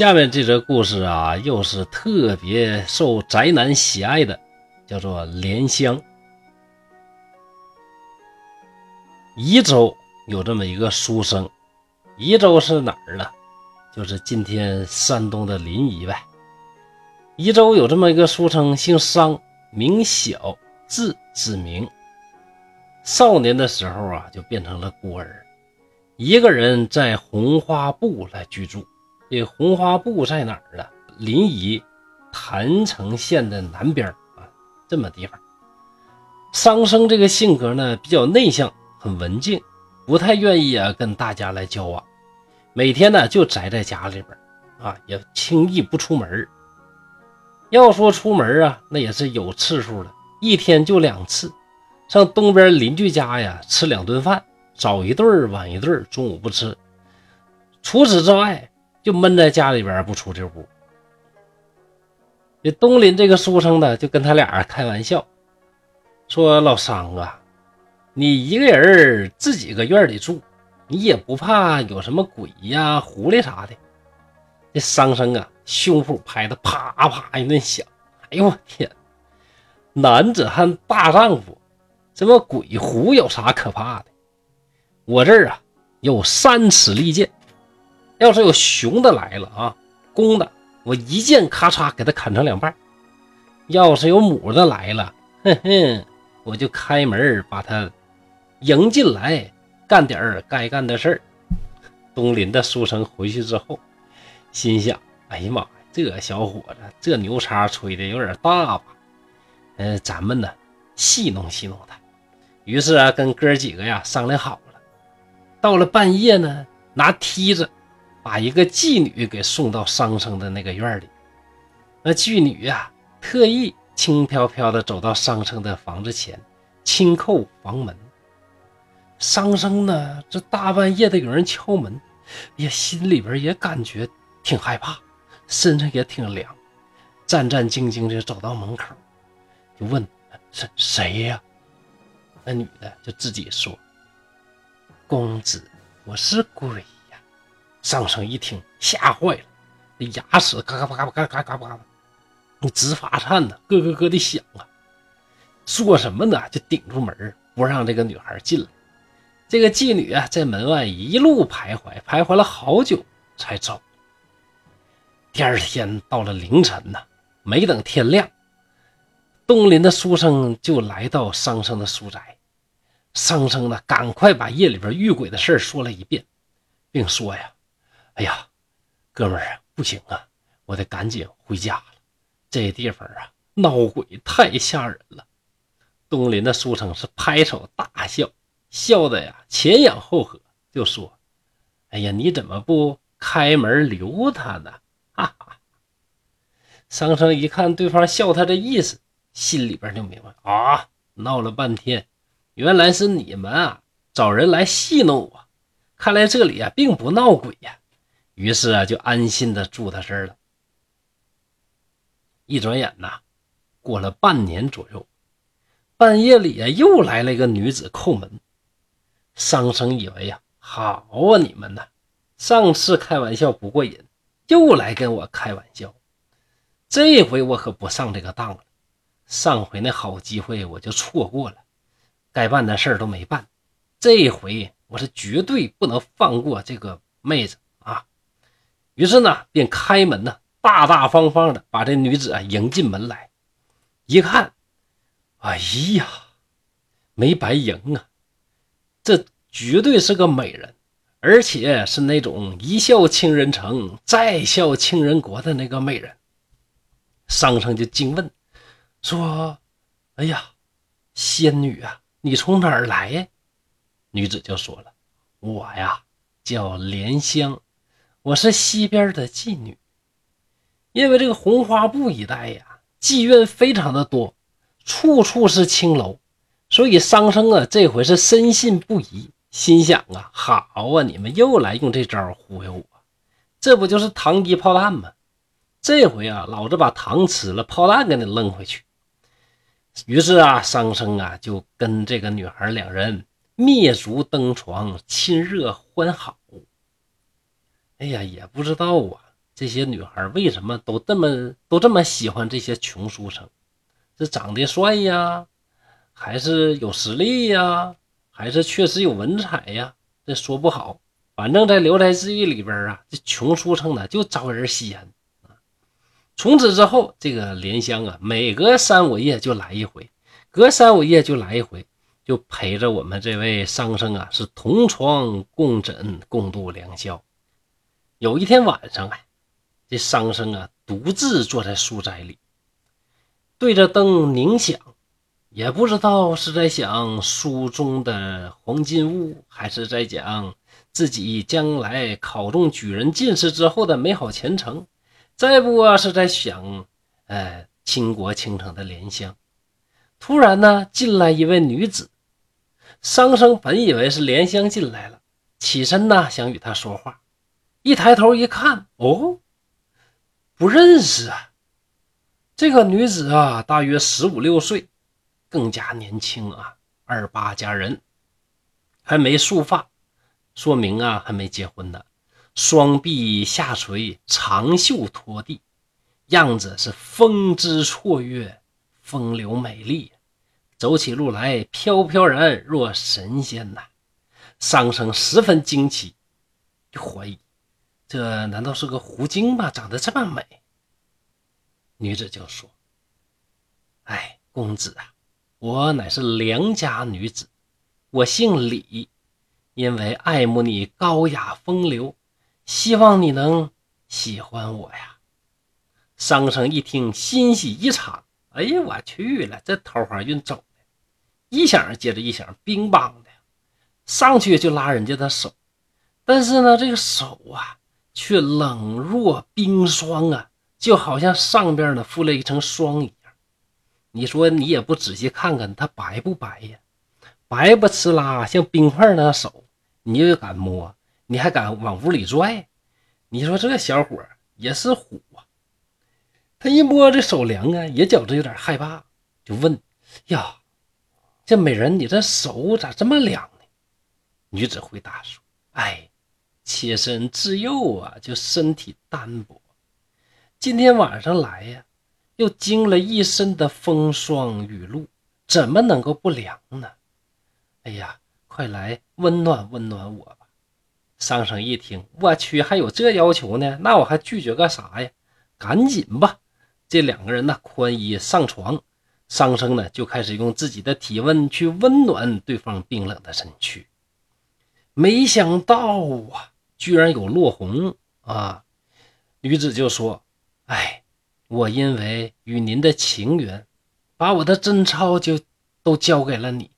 下面这则故事啊，又是特别受宅男喜爱的，叫做《莲香》。宜州有这么一个书生，宜州是哪儿呢？就是今天山东的临沂呗。宜州有这么一个书生，姓商，名晓，字子明。少年的时候啊，就变成了孤儿，一个人在红花埠来居住。这红花布在哪儿呢？临沂郯城县的南边啊，这么地方。桑生这个性格呢，比较内向。很文静，不太愿意啊跟大家来交往，每天呢就宅在家里边啊，也轻易不出门要说出门啊，那也是有次数的，一天就两次，上东边邻居家呀吃两顿饭，早一顿晚一顿，中午不吃。除此之外，就闷在家里边不出这屋。这东林这个书生呢，就跟他俩开玩笑，说老商啊。你一个人自己搁院里住，你也不怕有什么鬼呀、狐狸啥的？这商生啊，胸脯拍的啪啪一顿响。哎呦我天！男子汉大丈夫，什么鬼狐有啥可怕的？我这儿啊有三尺利剑，要是有雄的来了啊，公的我一剑咔嚓给他砍成两半；要是有母的来了，哼哼，我就开门把他。迎进来，干点儿该干的事儿。东林的书生回去之后，心想：“哎呀妈呀，这小伙子这牛叉吹的有点大吧？呃，咱们呢戏弄戏弄他。”于是啊，跟哥几个呀商量好了，到了半夜呢，拿梯子把一个妓女给送到商生的那个院里。那妓女呀，特意轻飘飘的走到商生的房子前，轻叩房门。商生呢？这大半夜的有人敲门，也心里边也感觉挺害怕，身上也挺凉，战战兢兢的走到门口，就问：“是谁呀？”那女的就自己说：“公子，我是鬼呀！”商生一听吓坏了，那牙齿嘎嘎嘎嘎嘎嘎嘎巴，你直发颤呢，咯咯咯的响啊！说什么呢？就顶住门，不让这个女孩进来。这个妓女啊，在门外一路徘徊，徘徊了好久才走。第二天到了凌晨呢，没等天亮，东林的书生就来到商生的书宅。商生呢，赶快把夜里边遇鬼的事说了一遍，并说呀：“哎呀，哥们儿啊，不行啊，我得赶紧回家了。这地方啊，闹鬼太吓人了。”东林的书生是拍手大笑。笑的呀，前仰后合，就说：“哎呀，你怎么不开门留他呢？”哈哈。商生一看对方笑他的意思，心里边就明白啊，闹了半天，原来是你们啊找人来戏弄我。看来这里啊并不闹鬼呀。于是啊就安心的住他这儿了。一转眼呐，过了半年左右，半夜里啊又来了一个女子叩门。商生以为呀，好啊，你们呐，上次开玩笑不过瘾，又来跟我开玩笑，这回我可不上这个当了。上回那好机会我就错过了，该办的事儿都没办，这回我是绝对不能放过这个妹子！于是呢，便开门呢，大大方方的把这女子啊迎进门来，一看，哎呀，没白迎啊！这绝对是个美人，而且是那种一笑倾人城，再笑倾人国的那个美人。商生就惊问说：“哎呀，仙女啊，你从哪儿来呀？”女子就说了：“我呀，叫莲香，我是西边的妓女。因为这个红花埠一带呀，妓院非常的多，处处是青楼。”所以商生啊，这回是深信不疑，心想啊，好啊，你们又来用这招忽悠我，这不就是糖衣炮弹吗？这回啊，老子把糖吃了，炮弹给你扔回去。于是啊，商生啊，就跟这个女孩两人灭烛登床，亲热欢好。哎呀，也不知道啊，这些女孩为什么都这么都这么喜欢这些穷书生？是长得帅呀，还是有实力呀，还是确实有文采呀？这说不好。反正，在《聊斋志异》里边啊，这穷书生呢就招人稀罕。从此之后，这个莲香啊，每隔三五夜就来一回，隔三五夜就来一回，就陪着我们这位商生啊，是同床共枕，共度良宵。有一天晚上啊，这商生啊，独自坐在书斋里，对着灯冥想，也不知道是在想书中的黄金屋，还是在讲。自己将来考中举人进士之后的美好前程，再不啊是在想，哎，倾国倾城的莲香。突然呢，进来一位女子，商生本以为是莲香进来了，起身呢想与她说话，一抬头一看，哦，不认识啊！这个女子啊，大约十五六岁，更加年轻啊，二八佳人，还没束发。说明啊，还没结婚呢。双臂下垂，长袖拖地，样子是风姿绰约，风流美丽，走起路来飘飘然若神仙呐。商生十分惊奇，就怀疑这难道是个狐精吗？长得这么美。女子就说：“哎，公子啊，我乃是良家女子，我姓李。”因为爱慕你高雅风流，希望你能喜欢我呀。商生一听，欣喜异常。哎呀，我去了，这桃花运走的，一响接着一响，冰棒的，上去就拉人家的手，但是呢，这个手啊，却冷若冰霜啊，就好像上边呢覆了一层霜一样。你说你也不仔细看看，它白不白呀？白不呲啦，像冰块那手。你又敢摸，你还敢往屋里拽？你说这小伙也是虎啊！他一摸这手凉啊，也觉着有点害怕，就问：“呀，这美人，你这手咋这么凉呢？”女子回答说：“哎，切身自幼啊，就身体单薄，今天晚上来呀，又经了一身的风霜雨露，怎么能够不凉呢？哎呀！”快来温暖温暖我吧！桑生一听，我去，还有这要求呢？那我还拒绝干啥呀？赶紧吧！这两个人呢，宽衣上床，桑生呢就开始用自己的体温去温暖对方冰冷的身躯。没想到啊，居然有落红啊！女子就说：“哎，我因为与您的情缘，把我的贞操就都交给了你。”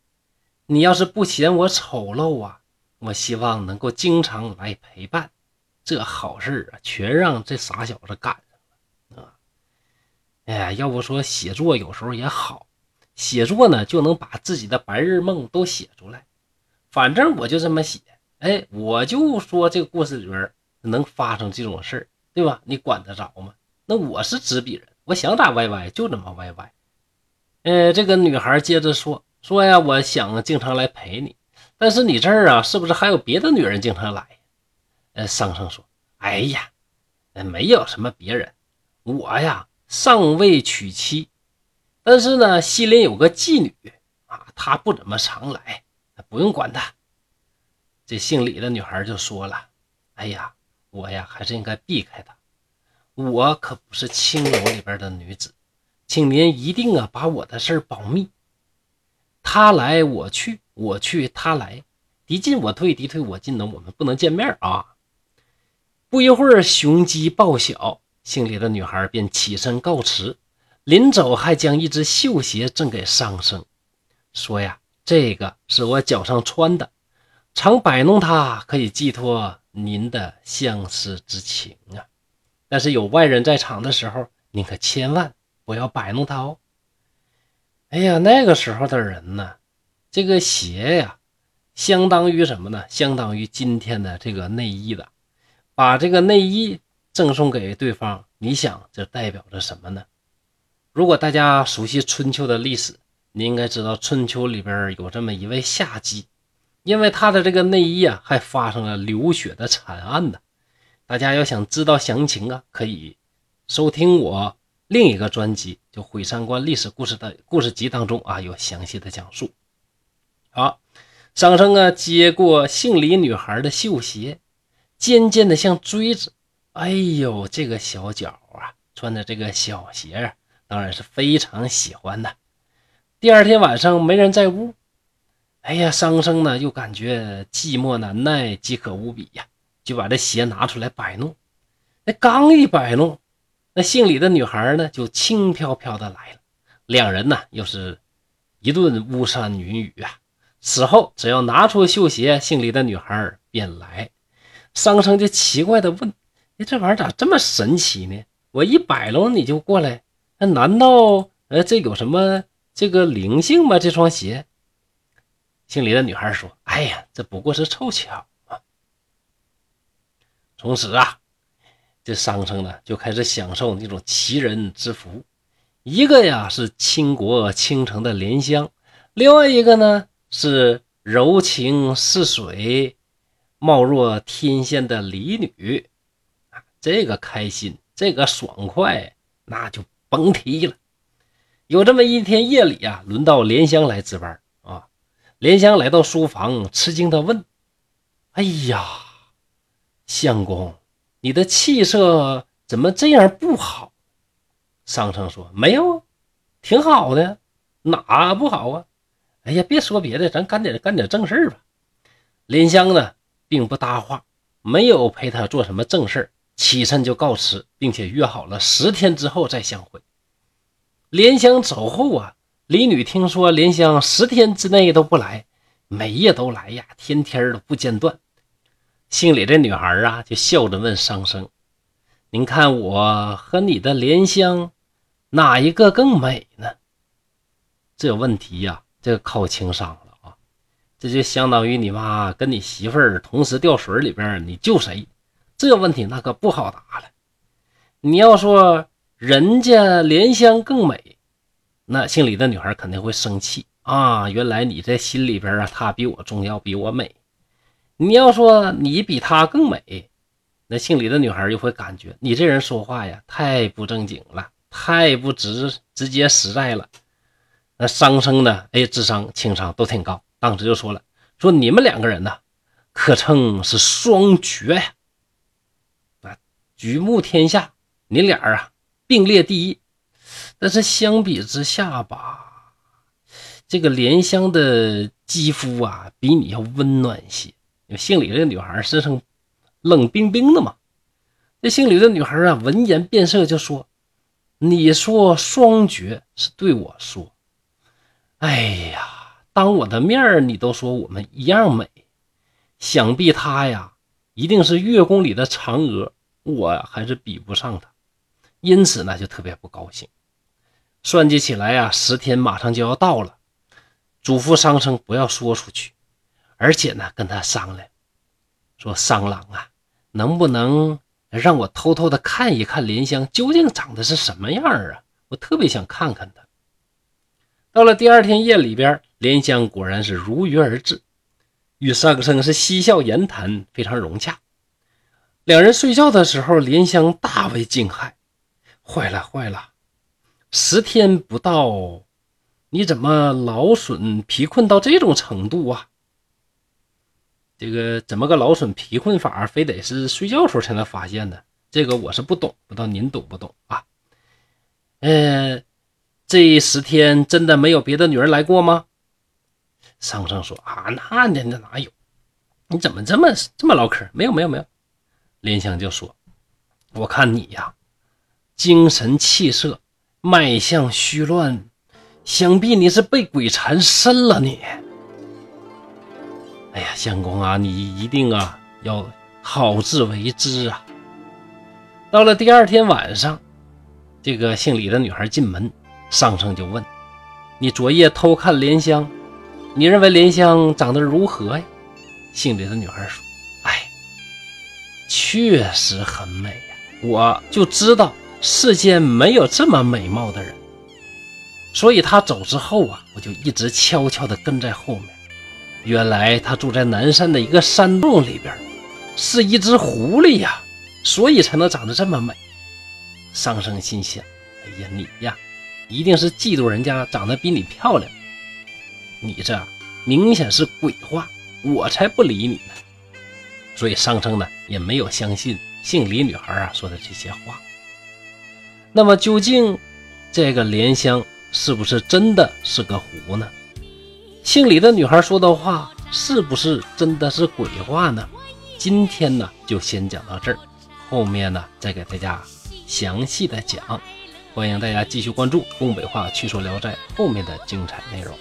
你要是不嫌我丑陋啊，我希望能够经常来陪伴。这好事啊，全让这傻小子干上了啊！哎呀，要不说写作有时候也好，写作呢就能把自己的白日梦都写出来。反正我就这么写，哎，我就说这个故事里边能发生这种事，对吧？你管得着吗？那我是执笔人，我想咋歪歪就怎么歪歪。呃，这个女孩接着说。说呀，我想经常来陪你，但是你这儿啊，是不是还有别的女人经常来？呃，桑生说：“哎呀，没有什么别人，我呀尚未娶妻，但是呢，西林有个妓女啊，她不怎么常来，不用管她。”这姓李的女孩就说了：“哎呀，我呀还是应该避开她，我可不是青楼里边的女子，请您一定啊把我的事保密。”他来我去，我去他来，敌进我退，敌退我进呢。我们不能见面啊！不一会儿，雄鸡报晓，姓李的女孩便起身告辞，临走还将一只绣鞋赠给上生，说呀：“这个是我脚上穿的，常摆弄它，可以寄托您的相思之情啊。但是有外人在场的时候，您可千万不要摆弄它哦。”哎呀，那个时候的人呢，这个鞋呀，相当于什么呢？相当于今天的这个内衣的。把这个内衣赠送给对方，你想这代表着什么呢？如果大家熟悉春秋的历史，你应该知道春秋里边有这么一位夏姬，因为他的这个内衣啊，还发生了流血的惨案呢。大家要想知道详情啊，可以收听我另一个专辑，就《毁三观历史故事》的故事集当中啊，有详细的讲述。好，商生啊，接过姓李女孩的绣鞋，尖尖的像锥子。哎呦，这个小脚啊，穿着这个小鞋啊，当然是非常喜欢的。第二天晚上没人在屋，哎呀，桑生呢又感觉寂寞难耐，饥渴无比呀。就把这鞋拿出来摆弄，那刚一摆弄，那姓李的女孩呢就轻飘飘的来了。两人呢又是一顿巫山云雨啊。此后只要拿出绣鞋，姓李的女孩便来。桑生就奇怪的问：“哎，这玩意儿咋这么神奇呢？我一摆弄你就过来，那难道呃这有什么这个灵性吗？这双鞋？”姓李的女孩说：“哎呀，这不过是凑巧。”从此啊，这商生呢就开始享受那种奇人之福。一个呀是倾国倾城的莲香，另外一个呢是柔情似水、貌若天仙的李女。啊，这个开心，这个爽快，那就甭提了。有这么一天夜里啊，轮到莲香来值班。莲香来到书房，吃惊的问：“哎呀！”相公，你的气色怎么这样不好？商城说：“没有，挺好的，哪不好啊？”哎呀，别说别的，咱干点干点正事吧。莲香呢，并不搭话，没有陪他做什么正事起身就告辞，并且约好了十天之后再相会。莲香走后啊，李女听说莲香十天之内都不来，每夜都来呀，天天都不间断。姓李这女孩啊，就笑着问商生：“您看我和你的莲香，哪一个更美呢？”这问题呀，这靠情商了啊！这就相当于你妈跟你媳妇儿同时掉水里边，你救谁？这问题那可不好答了。你要说人家莲香更美，那姓李的女孩肯定会生气啊！原来你在心里边啊，她比我重要，比我美。你要说你比她更美，那姓李的女孩就会感觉你这人说话呀太不正经了，太不直直接实在了。那商生呢？哎，智商情商都挺高，当时就说了：“说你们两个人呢，可称是双绝呀！啊，举目天下，你俩啊并列第一。但是相比之下吧，这个莲香的肌肤啊比你要温暖些。”因为姓李这女孩身上冷冰冰的嘛，这姓李的女孩啊，闻言变色，就说：“你说双绝是对我说，哎呀，当我的面你都说我们一样美，想必她呀，一定是月宫里的嫦娥，我还是比不上她，因此呢，就特别不高兴。算计起来呀，十天马上就要到了，嘱咐商生不要说出去。”而且呢，跟他商量，说商郎啊，能不能让我偷偷的看一看莲香究竟长得是什么样啊？我特别想看看她。到了第二天夜里边，莲香果然是如约而至，与商生是嬉笑言谈，非常融洽。两人睡觉的时候，莲香大为惊骇，坏了坏了，十天不到，你怎么劳损疲困到这种程度啊？这个怎么个劳损疲困法？非得是睡觉时候才能发现的？这个我是不懂，不知道您懂不懂啊？呃，这十天真的没有别的女人来过吗？桑生说啊，那那那哪有？你怎么这么这么唠嗑？没有没有没有。莲香就说，我看你呀，精神气色脉象虚乱，想必你是被鬼缠身了你。哎呀，相公啊，你一定啊要好自为之啊！到了第二天晚上，这个姓李的女孩进门，上生就问：“你昨夜偷看莲香，你认为莲香长得如何呀？”姓李的女孩说：“哎，确实很美呀，我就知道世间没有这么美貌的人，所以她走之后啊，我就一直悄悄地跟在后面。”原来他住在南山的一个山洞里边，是一只狐狸呀！所以才能长得这么美。桑生心想：哎呀，你呀，一定是嫉妒人家长得比你漂亮。你这明显是鬼话，我才不理你呢。所以桑生呢也没有相信姓李女孩啊说的这些话。那么究竟这个莲香是不是真的是个狐呢？姓李的女孩说的话是不是真的是鬼话呢？今天呢就先讲到这儿，后面呢再给大家详细的讲。欢迎大家继续关注东北话趣说聊斋后面的精彩内容。